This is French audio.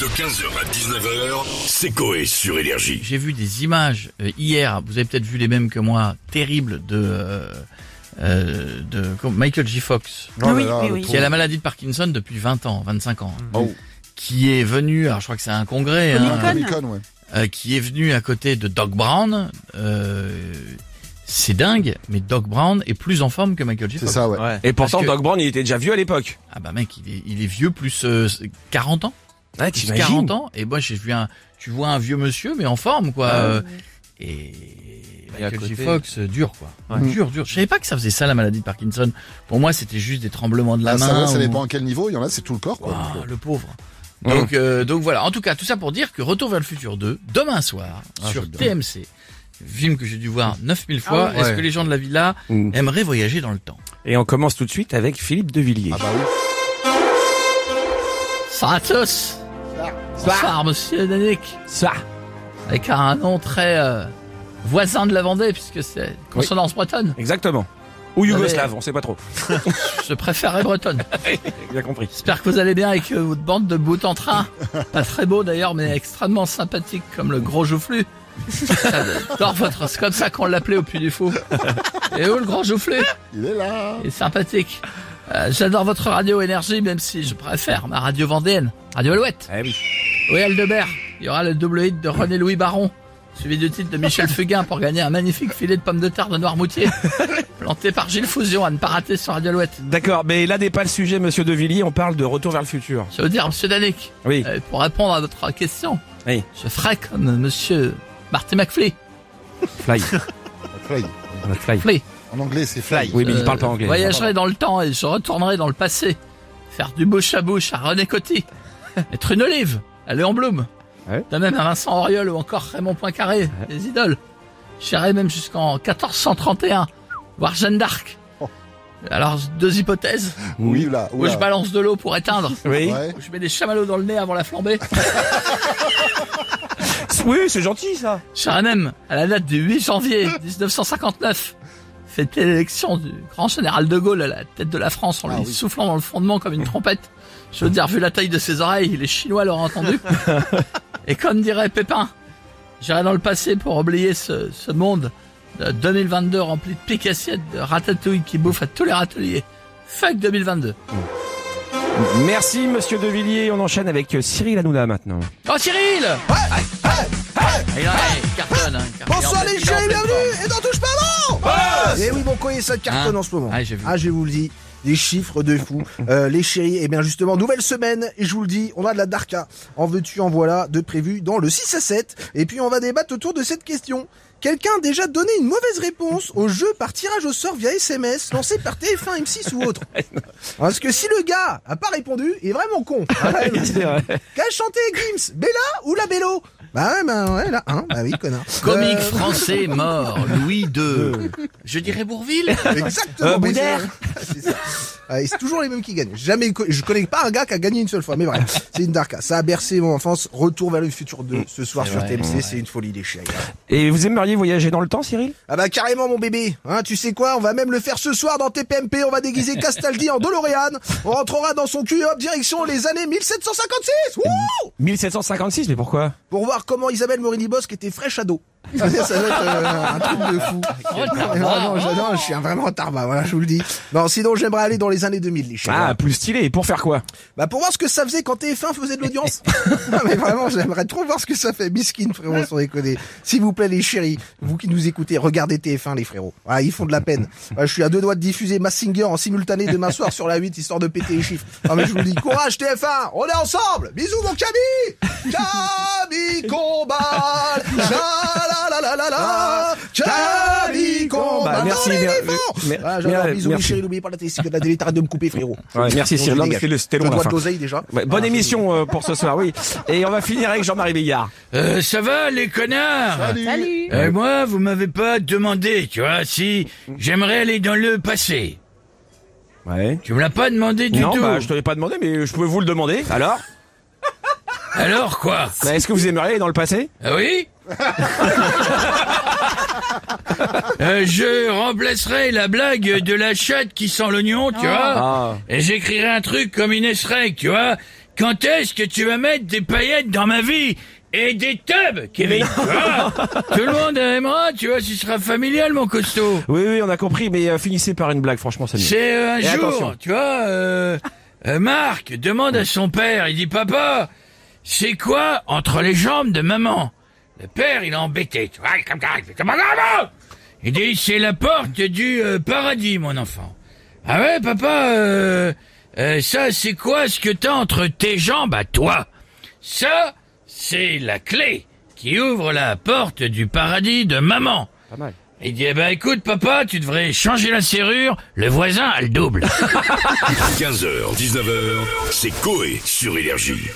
De 15h à 19h, c'est Coé sur Énergie. J'ai vu des images euh, hier, vous avez peut-être vu les mêmes que moi, terribles de euh, euh, de Michael J. Fox, Ah oui, oui, oui. qui a la maladie de Parkinson depuis 20 ans, 25 ans, Oh. qui est venu, alors je crois que c'est un congrès, Au hein, Lincoln. Lincoln, ouais. euh, qui est venu à côté de Doc Brown. euh, c'est dingue, mais Doc Brown est plus en forme que Michael J. C'est Fox. ça, ouais. Et pourtant, Parce que- Doc Brown, il était déjà vieux à l'époque. Ah bah mec, il est, il est vieux plus euh, 40 ans. Ouais, Plus 40 ans. Et moi j'ai vu un, tu vois un vieux monsieur mais en forme quoi. euh, Et Michael J. Fox, dur quoi. Ouais. Dur, dur. Je savais pas que ça faisait ça la maladie de Parkinson. Pour moi c'était juste des tremblements de la Ah, main. ça ou- dépend à quel niveau. Il y en a, c'est tout le corps, quoi. Ah, le pauvre. Donc, euh, donc voilà. En tout cas, tout ça pour dire que Retour vers le futur 2, demain soir, Ah, sur. TMC, film que j'ai dû voir 9000 fois. oui. Est-ce Ouais. que les gens de la villa Mm. aimeraient voyager dans le temps? Et on commence tout de suite avec Philippe de Villiers. Ah bah oui. Bonsoir, monsieur Danick. Ça Avec un nom très euh, voisin de la Vendée, puisque c'est consonance bretonne. Exactement. Ou yougoslave, on sait pas trop. Je préférerais bretonne. Bien compris. J'espère que vous allez bien avec euh, votre bande de bout en train. Pas très beau d'ailleurs, mais extrêmement sympathique comme le gros joufflu. J'adore votre... C'est comme ça qu'on l'appelait au Puy du Fou. Et où le gros joufflu? Il est là. Il est sympathique. Euh, J'adore votre radio énergie, même si je préfère ma radio vendéenne. Radio Alouette. Eh oui. Oui, Aldebert. Il y aura le double hit de René-Louis Baron, suivi du titre de Michel Fugain pour gagner un magnifique filet de pommes de terre de Noirmoutier, planté par Gilles Fusion à ne pas rater sur Radio Alouette. D'accord, mais là n'est pas le sujet, monsieur de Villiers, on parle de retour vers le futur. Je veux dire, monsieur Danick, Oui. euh, pour répondre à votre question, Oui. je ferai comme monsieur Marty McFly. Fly. Fly. Fly. Fly. En anglais, c'est fly. Oui, mais il Euh, parle pas anglais. Voyagerai dans le temps et je retournerai dans le passé. Faire du bouche à bouche à René Coty. Être une olive. En bloom. Ouais. De même à Vincent Auriol ou encore Raymond Poincaré. Les idoles. J'irai même jusqu'en 1431. Voir Jeanne d'Arc. Oh. Alors, deux hypothèses. Oui, là. Où je balance de l'eau pour éteindre. Oui. Ouais. Où je mets des chamallows dans le nez avant la flambée. Oui, c'est gentil ça. J'irai même à la date du 8 janvier 1959. Fêter l'élection du grand général de Gaulle à la tête de la France en lui Ah oui. soufflant dans le fondement comme une trompette. Je veux dire, vu la taille de ses oreilles, les Chinois l'auraient entendu. Et comme dirait Pépin, j'irai dans le passé pour oublier ce, ce monde de 2022 rempli de piques assiettes, de ratatouilles qui bouffent à tous les râteliers. Fuck 2022. Merci, monsieur de Villiers. On enchaîne avec euh, Cyril Hanouna maintenant. Oh Cyril Il a- il cartonne, hein, cartonne. Bonsoir les pleine bienvenue Et n'en touche pas bon Eh oui mon courrier ça cartonne Hein en ce moment. Ah, j'ai vu. Ah je vous le dis, des chiffres de fou. Euh, les chéris, et bien justement, nouvelle semaine, et je vous le dis, on a de la Darka. En veux-tu, en voilà, de prévu dans le 6 à 7. Et puis on va débattre autour de cette question. Quelqu'un a déjà donné une mauvaise réponse au jeu par tirage au sort via SMS lancé par TF1, M6 ou autre Parce que si le gars a pas répondu, il est vraiment con. Ouais, C'est vrai. Qu'a chanté Gims Bella ou la Bello? Bah ouais, bah ouais, là, hein, bah oui, connard. Comique Euh, français mort, Louis II. Je dirais Bourville. Exactement. Euh, mais Boudère. c'est- C'est ça. Et c'est toujours les mêmes qui gagnent. Jamais, je connais pas un gars qui a gagné une seule fois, mais bref, c'est une darka. Ça a bercé mon enfance. Retour vers le futur 2 ce soir sur TMC, c'est une folie des chiens. Et vous aimeriez voyager dans le temps, Cyril? Ah bah carrément mon bébé. Hein, tu sais quoi? On va même le faire ce soir dans TPMP. On va déguiser Castaldi en DeLorean. On rentrera dans son cul, hop, direction les années 1756. Wouh 1756, mais pourquoi? Pour voir comment Isabelle Morini-Bosque était fraîche à dos. ça va être euh, un truc de fou. Vraiment, j'adore, je suis un vraiment tarba, voilà, je vous le dis. Non, sinon j'aimerais aller dans les années 2000, les chiens. Ah, plus stylé. Et pour faire quoi? Bah pour voir ce que ça faisait quand TF1 faisait de l'audience. non mais vraiment, j'aimerais trop voir ce que ça fait. Miskin frérot, sans déconner. S'il vous plaît les chéris, vous qui nous écoutez, regardez TF1 les frérots. Ah, ils font de la peine. Ah, je suis à deux doigts de diffuser Massinger en simultané demain soir sur la 8 histoire de péter les chiffres. Ah mais je vous dis courage TF1, on est ensemble. Bisous mon Camille. Camille combat. La la la la. Bah, merci, Non, les mer- Ah, j'adore. mer- Bisous les merci. chéris, n'oubliez pas la télé, de la t'arrêtes de me couper frérot. Ouais, merci, Cyril. Non, c'était long, la fin. de déjà. Ouais, bonne Ah, émission euh, pour ce soir, oui. Et on va finir avec Jean-Marie Bigard. Euh, ça va les connards Salut. Euh, Moi, vous m'avez pas demandé, tu vois, si j'aimerais aller dans le passé. Ouais. Tu me l'as pas demandé du non, tout. bah, je te l'ai pas demandé, mais je peux vous le demander. Alors? Alors quoi? Bah, Est-ce que vous aimeriez aller dans le passé? Ah oui? Euh, Je remplacerai la blague de la chatte qui sent l'oignon, tu vois Ah. Et j'écrirai un truc comme une Reg, tu vois quand est-ce que tu vas mettre des paillettes dans ma vie et des tubs, Kevin Tu vois Tout le monde aimera, tu vois, ce sera familial, mon costaud. Oui, oui, on a compris, mais euh, finissez par une blague, franchement, mieux. C'est euh, un Et jour, attention. tu vois, euh, Marc demande à son père, il dit papa, c'est quoi entre les jambes de maman? Le père, il est embêté, tu vois, il est comme ça, il fait comme ça. Il dit c'est la porte du euh, paradis, mon enfant. Ah ouais, papa, euh, euh, ça c'est quoi ce que t'as entre tes jambes à toi? Ça, c'est la clé qui ouvre la porte du paradis de maman. Pas mal. Il dit, eh ben écoute papa, tu devrais changer la serrure, le voisin a le double. 15h, 19h, c'est Coé sur Énergie.